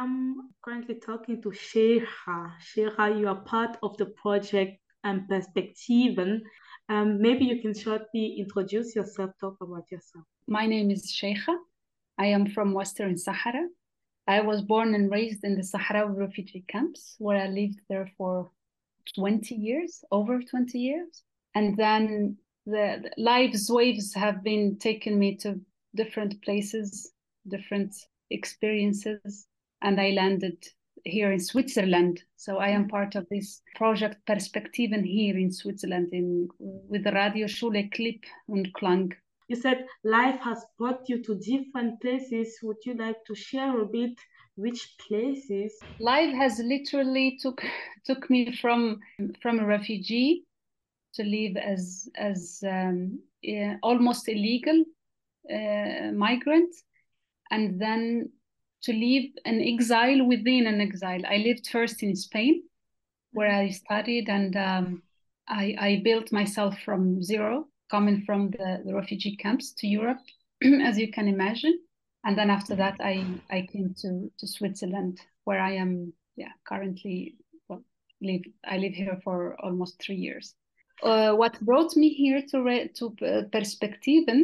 I'm currently talking to Cheija. Cheija, you are part of the project and Perspektiven. Um, maybe you can shortly introduce yourself, talk about yourself. My name is Cheija. I am from Western Sahara. I was born and raised in the Sahrawi refugee camps where I lived there for 20 years, over 20 years. And then the, the life's waves have been taking me to different places, different experiences, and I landed here in Switzerland. So I am part of this project Perspektiven here in Switzerland in with the Radio Schule Klipp und Klang. You said life has brought you to different places. Would you like to share a bit which places? Life has literally took took me from from a refugee to live as as um, yeah, almost illegal uh, migrant, and then to live an exile within an exile. I lived first in Spain, where I studied and um, I, I, built myself from zero, coming from the, the refugee camps to Europe, as you can imagine. And then after that, I, I came to, to Switzerland, where I am yeah currently well, live I live here for almost three years. Uh, what brought me here to re- to uh, Perspektiven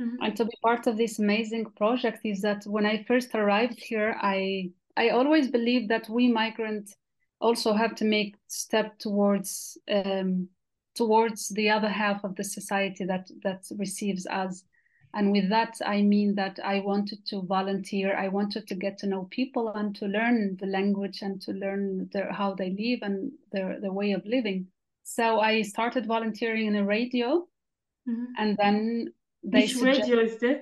Mm-hmm. And to be part of this amazing project is that when I first arrived here, I I always believed that we migrants also have to make step towards um, towards the other half of the society that that receives us. And with that, I mean that I wanted to volunteer. I wanted to get to know people and to learn the language and to learn their, how they live and their, their way of living. So I started volunteering in a radio. Mm-hmm. And then they Which radio is this?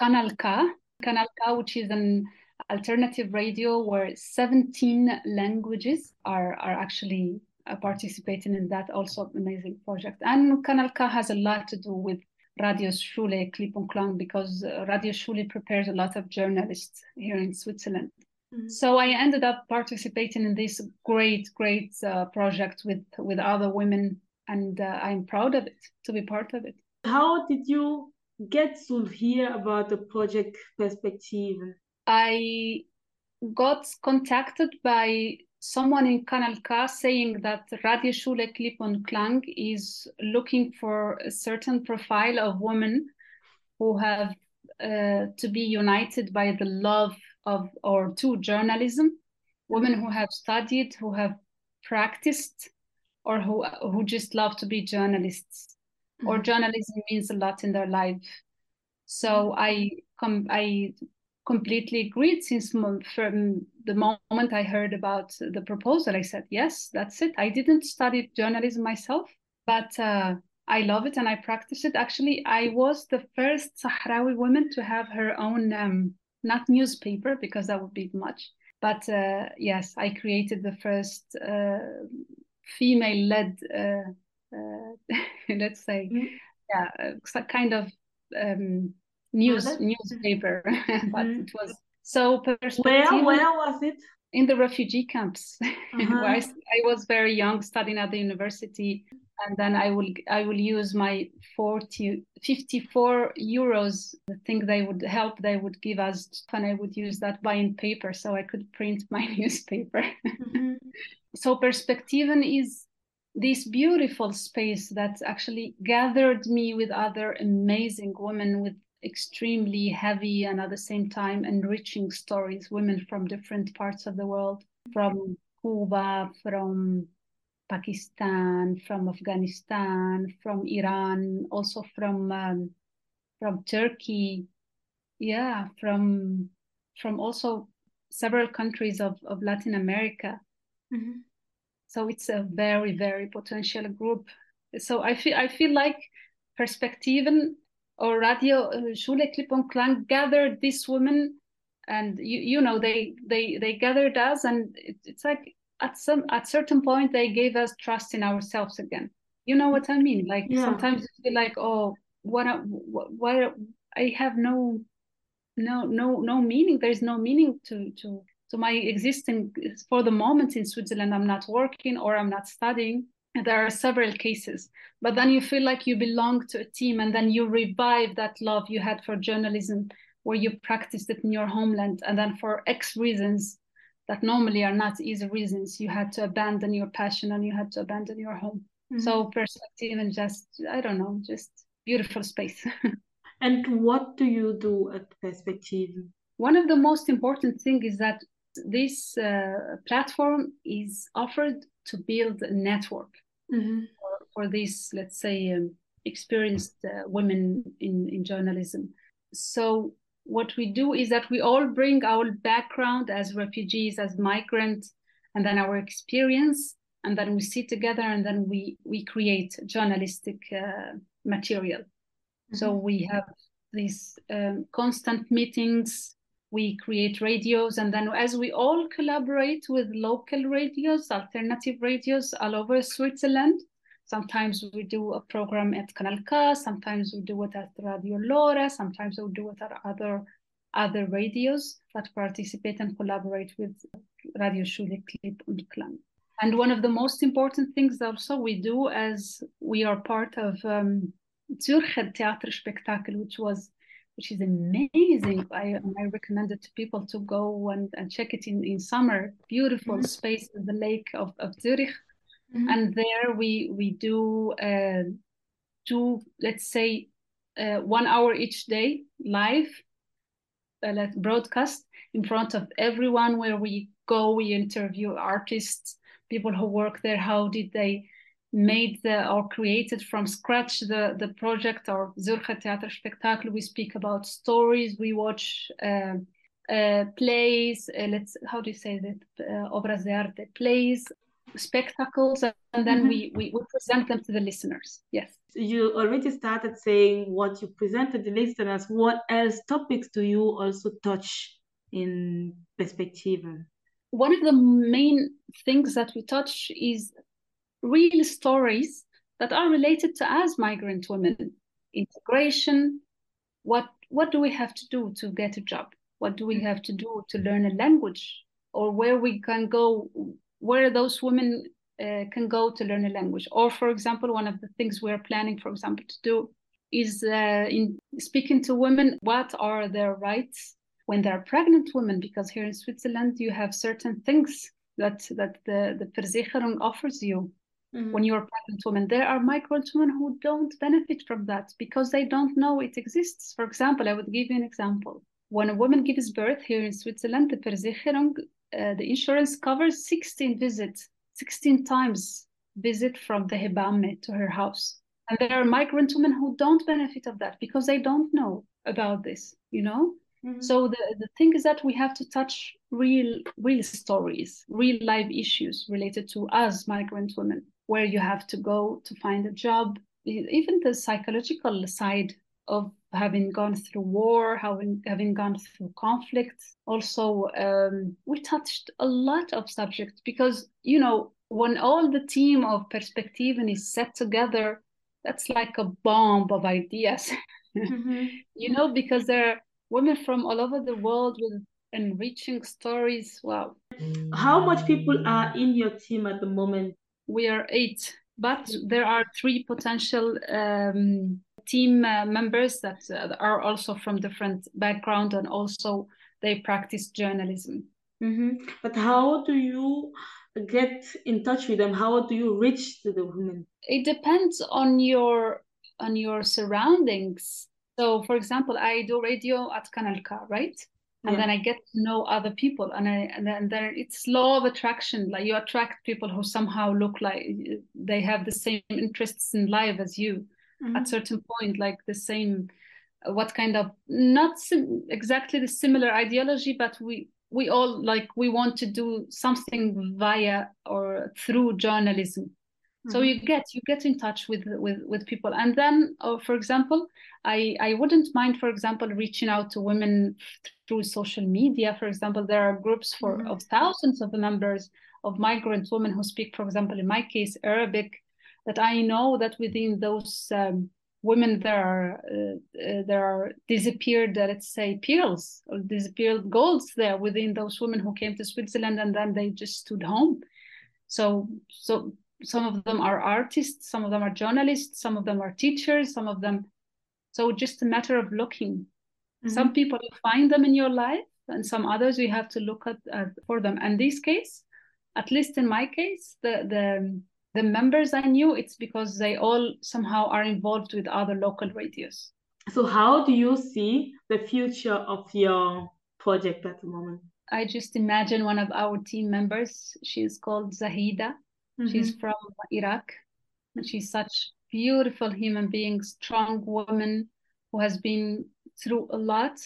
Kanal K. Kanal K, which is an alternative radio where 17 languages are, are actually uh, participating in that also amazing project. And Kanal K has a lot to do with Radio Schule Klipp because uh, Radio Schule prepares a lot of journalists here in Switzerland. Mm-hmm. So I ended up participating in this great, great uh, project with with other women, and uh, I'm proud of it to be part of it. How did you get to hear about the project perspective? I got contacted by someone in Kanal K saying that Radio Schule Klipp und Klang is looking for a certain profile of women who have uh, to be united by the love of or to journalism, women who have studied, who have practiced, or who who just love to be journalists or mm-hmm. journalism means a lot in their life. So I com- I completely agreed since from the moment I heard about the proposal. I said, yes, that's it. I didn't study journalism myself, but uh, I love it and I practice it. Actually, I was the first Sahrawi woman to have her own, um, not newspaper, because that would be much. But uh, yes, I created the first uh, female led uh, uh, let's say, mm-hmm. yeah, uh, kind of um, news newspaper, but mm-hmm. it was so Where where was it? In the refugee camps. Uh-huh. I, I was very young, studying at the university, and then I will I will use my 40, 54 euros. I think they would help. They would give us, and I would use that buying paper so I could print my newspaper. Mm-hmm. so Perspektiven is this beautiful space that actually gathered me with other amazing women with extremely heavy and at the same time enriching stories, women from different parts of the world, from Cuba, from Pakistan, from Afghanistan, from Iran, also from um, from Turkey, yeah, from from also several countries of, of Latin America. Mm-hmm. So it's a very, very potential group. So I feel I feel like Perspektiven or Radio uh, Schule Klipp und Klang gathered these women, and you you know they they they gathered us, and it, it's like at some at certain point they gave us trust in ourselves again. You know what I mean? Like yeah. sometimes you feel like oh what what, what I have no no no no meaning. There's no meaning to to so my existing for the moment in Switzerland, I'm not working or I'm not studying. There are several cases, but then you feel like you belong to a team, and then you revive that love you had for journalism where you practiced it in your homeland. And then for x reasons that normally are not easy reasons you had to abandon your passion and you had to abandon your home. Mm-hmm. so perspective and just i don't know just beautiful space. And what do you do at perspective? One of the most important thing is that this uh, platform is offered to build a network mm-hmm. for, for these let's say um, experienced uh, women in, in journalism so what we do is that we all bring our background as refugees, as migrants, and then our experience, and then we sit together and then we we create journalistic uh, material. Mm-hmm. So we have these um, constant meetings. We create radios, and then as we all collaborate with local radios, alternative radios all over Switzerland, Sometimes we do a program at Kanal K, sometimes we do it at Radio Lora, sometimes we do it at other other radios that participate and collaborate with Radio Schule Klipp und Klang. And one of the most important things also we do as we are part of um, Zürcher Theaterspektakel, which was which is amazing. I, I recommend it to people to go and, and check it in, in summer. Beautiful mm-hmm. space in the lake of, of Zurich. Mm-hmm. And there we we do uh, two, let's say, uh, one hour each day live, uh, let broadcast in front of everyone. Where we go, we interview artists, people who work there. How did they made the or created from scratch the the project or Zürcher Theaterspektakel? We speak about stories. We watch. Uh, uh, plays, uh, let's how do you say that? Uh, obras de arte, plays, spectacles and then mm-hmm. we, we, we present them to the listeners yes you already started saying what you present to the listeners what else topics do you also touch in perspective one of the main things that we touch is real stories that are related to us migrant women integration what what do we have to do to get a job what do we mm-hmm. have to do to learn a language or where we can go where those women uh, can go to learn a language. Or, for example, one of the things we're planning, for example, to do is uh, in speaking to women, what are their rights when they're pregnant women? Because here in Switzerland, you have certain things that that the the Versicherung offers you mm-hmm. when you're a pregnant woman. There are migrant women who don't benefit from that because they don't know it exists. For example, I would give you an example. When a woman gives birth here in Switzerland, the Versicherung uh, the insurance covers 16 visits, 16 times visit from the Hebamme to her house. And there are migrant women who don't benefit of that because they don't know about this, you know? Mm-hmm. So the, the thing is that we have to touch real real stories, real life issues related to us migrant women, where you have to go to find a job, even the psychological side of having gone through war, having having gone through conflict. Also, um, we touched a lot of subjects because you know when all the team of Perspektiven is set together, that's like a bomb of ideas. Mm-hmm. you know, because there are women from all over the world with enriching stories. Wow. How much people are in your team at the moment? We are eight, but there are three potential um, team uh, members that uh, are also from different background and also they practice journalism. Mm-hmm. But how do you get in touch with them? How do you reach to the women? It depends on your on your surroundings. So, for example, I do radio at Kanal K, right? And yeah. then I get to know other people, and I and then, and then it's law of attraction. Like you attract people who somehow look like they have the same interests in life as you mm-hmm. at certain point like the same what kind of not sim- exactly the similar ideology but we we all like we want to do something via or through journalism so mm-hmm. you get you get in touch with with with people and then uh, for example i i wouldn't mind for example reaching out to women through social media for example there are groups for mm-hmm. of thousands of members of migrant women who speak for example in my case arabic that I know that within those um, women there are uh, uh, there are disappeared uh, let's say pearls or disappeared golds there within those women who came to Switzerland and then they just stood home. So so some of them are artists, some of them are journalists, some of them are teachers, some of them. So just a matter of looking Mm-hmm. Some people you find them in your life, and some others you have to look at uh, for them. And this case, at least in my case, the the the members I knew, it's because they all somehow are involved with other local radios. So, how do you see the future of your project at the moment? I just imagine one of our team members. She's called Zahida. Mm-hmm. She's from Iraq. And she's such beautiful human being, strong woman who has been through a lot.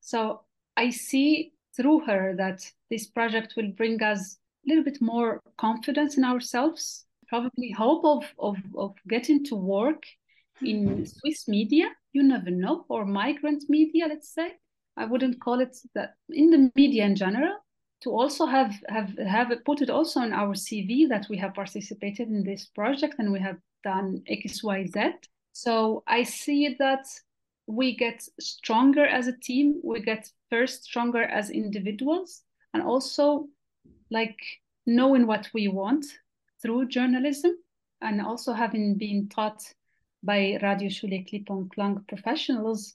So I see through her that this project will bring us a little bit more confidence in ourselves, probably hope of, of, of getting to work in Swiss media, you never know, or migrant media, let's say. I wouldn't call it that in the media in general, to also have have have put it also in our CV that we have participated in this project and we have done XYZ. So I see that we get stronger as a team, we get first stronger as individuals, and also like knowing what we want through journalism and also having been taught by Radio Schule Klipp Klang professionals,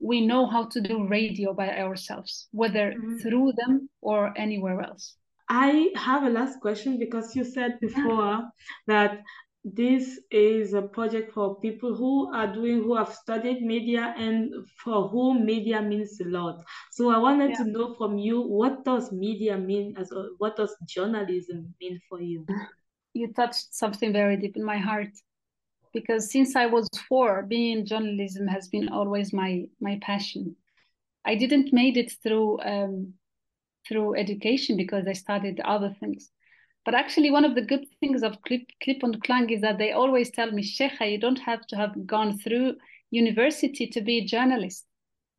we know how to do radio by ourselves, whether mm-hmm. through them or anywhere else. I have a last question because you said before that this is a project for people who are doing who have studied media and for whom media means a lot so i wanted yeah. to know from you what does media mean as what does journalism mean for you you touched something very deep in my heart because since i was four being in journalism has been always my my passion i didn't made it through um, through education because i studied other things but actually, one of the good things of Klipp, Klipp und Klang is that they always tell me, Cheija, you don't have to have gone through university to be a journalist.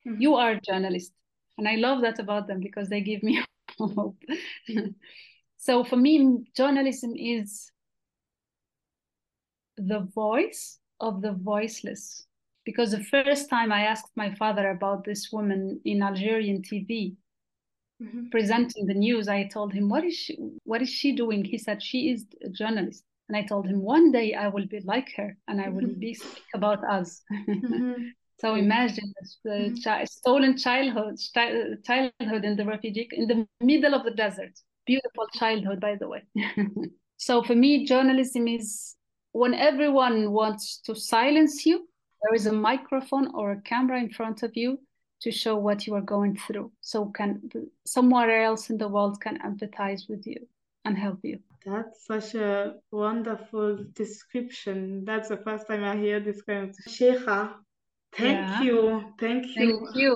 Mm-hmm. You are a journalist. And I love that about them because they give me hope. so for me, journalism is the voice of the voiceless. Because the first time I asked my father about this woman in Algerian TV, mm-hmm. presenting the news, I told him, "What is she? What is she doing?" He said, "She is a journalist." And I told him, "One day I will be like her, and I will mm-hmm. be speak about us." Mm-hmm. so imagine the mm-hmm. chi- stolen childhood, childhood in the refugee in the middle of the desert. Beautiful childhood, by the way. so for me, journalism is when everyone wants to silence you. There is a microphone or a camera in front of you to show what you are going through. So can somewhere else in the world can empathize with you and help you. That's such a wonderful description. That's the first time i hear this kind of Cheija thank yeah. you. Thank you. Thank you